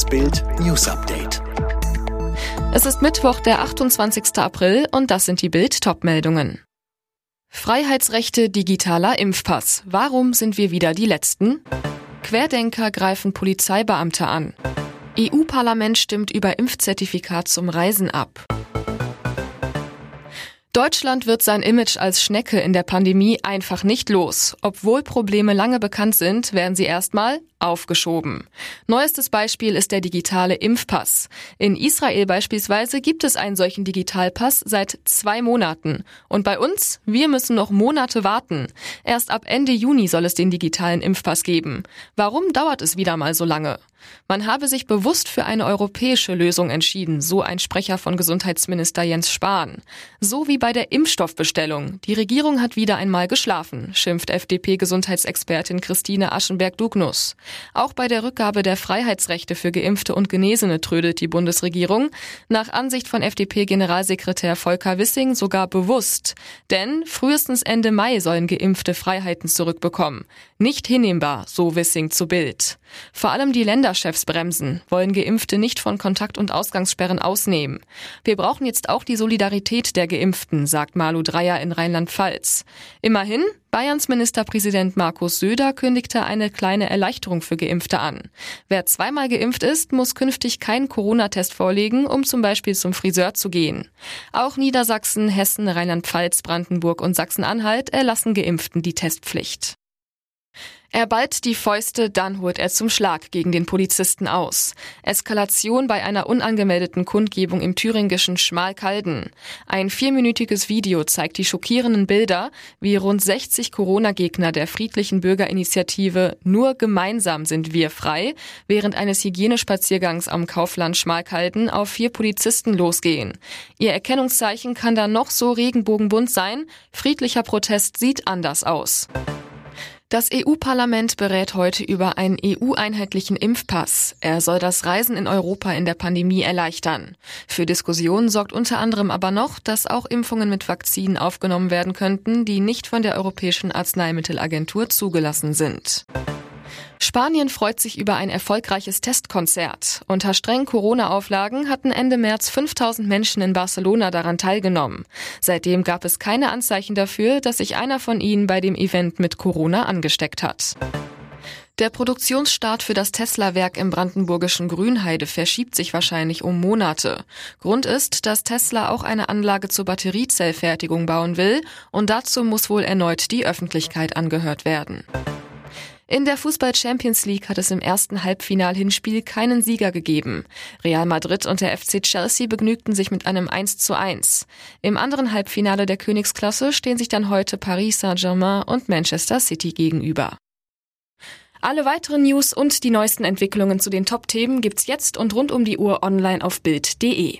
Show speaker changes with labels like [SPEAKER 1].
[SPEAKER 1] Das Bild News Update.
[SPEAKER 2] Es ist Mittwoch, der 28. April und das sind die Bild Topmeldungen. Freiheitsrechte digitaler Impfpass. Warum sind wir wieder die letzten? Querdenker greifen Polizeibeamte an. EU-Parlament stimmt über Impfzertifikat zum Reisen ab. Deutschland wird sein Image als Schnecke in der Pandemie einfach nicht los. Obwohl Probleme lange bekannt sind, werden sie erstmal aufgeschoben. Neuestes Beispiel ist der digitale Impfpass. In Israel beispielsweise gibt es einen solchen Digitalpass seit zwei Monaten. Und bei uns, wir müssen noch Monate warten. Erst ab Ende Juni soll es den digitalen Impfpass geben. Warum dauert es wieder mal so lange? Man habe sich bewusst für eine europäische Lösung entschieden, so ein Sprecher von Gesundheitsminister Jens Spahn. So wie bei der Impfstoffbestellung. Die Regierung hat wieder einmal geschlafen, schimpft FDP-Gesundheitsexpertin Christine Aschenberg-Dugnus. Auch bei der Rückgabe der Freiheitsrechte für Geimpfte und Genesene trödelt die Bundesregierung, nach Ansicht von FDP-Generalsekretär Volker Wissing sogar bewusst. Denn frühestens Ende Mai sollen Geimpfte Freiheiten zurückbekommen. Nicht hinnehmbar, so Wissing zu Bild. Vor allem die Länderchefs bremsen, wollen Geimpfte nicht von Kontakt- und Ausgangssperren ausnehmen. Wir brauchen jetzt auch die Solidarität der Geimpften, sagt Malu Dreyer in Rheinland-Pfalz. Immerhin, Bayerns Ministerpräsident Markus Söder kündigte eine kleine Erleichterung für Geimpfte an. Wer zweimal geimpft ist, muss künftig keinen Corona-Test vorlegen, um zum Beispiel zum Friseur zu gehen. Auch Niedersachsen, Hessen, Rheinland-Pfalz, Brandenburg und Sachsen-Anhalt erlassen Geimpften die Testpflicht. Er ballt die Fäuste, dann holt er zum Schlag gegen den Polizisten aus. Eskalation bei einer unangemeldeten Kundgebung im thüringischen Schmalkalden. Ein vierminütiges Video zeigt die schockierenden Bilder, wie rund 60 Corona-Gegner der friedlichen Bürgerinitiative Nur gemeinsam sind wir frei während eines Hygienespaziergangs am Kaufland Schmalkalden auf vier Polizisten losgehen. Ihr Erkennungszeichen kann da noch so regenbogenbunt sein, friedlicher Protest sieht anders aus. Das EU-Parlament berät heute über einen EU-einheitlichen Impfpass. Er soll das Reisen in Europa in der Pandemie erleichtern. Für Diskussionen sorgt unter anderem aber noch, dass auch Impfungen mit Vakzinen aufgenommen werden könnten, die nicht von der Europäischen Arzneimittelagentur zugelassen sind. Spanien freut sich über ein erfolgreiches Testkonzert. Unter strengen Corona-Auflagen hatten Ende März 5000 Menschen in Barcelona daran teilgenommen. Seitdem gab es keine Anzeichen dafür, dass sich einer von ihnen bei dem Event mit Corona angesteckt hat. Der Produktionsstart für das Tesla-Werk im brandenburgischen Grünheide verschiebt sich wahrscheinlich um Monate. Grund ist, dass Tesla auch eine Anlage zur Batteriezellfertigung bauen will und dazu muss wohl erneut die Öffentlichkeit angehört werden. In der Fußball Champions League hat es im ersten Halbfinal-Hinspiel keinen Sieger gegeben. Real Madrid und der FC Chelsea begnügten sich mit einem 1 zu 1. Im anderen Halbfinale der Königsklasse stehen sich dann heute Paris Saint-Germain und Manchester City gegenüber. Alle weiteren News und die neuesten Entwicklungen zu den Top-Themen gibt's jetzt und rund um die Uhr online auf Bild.de.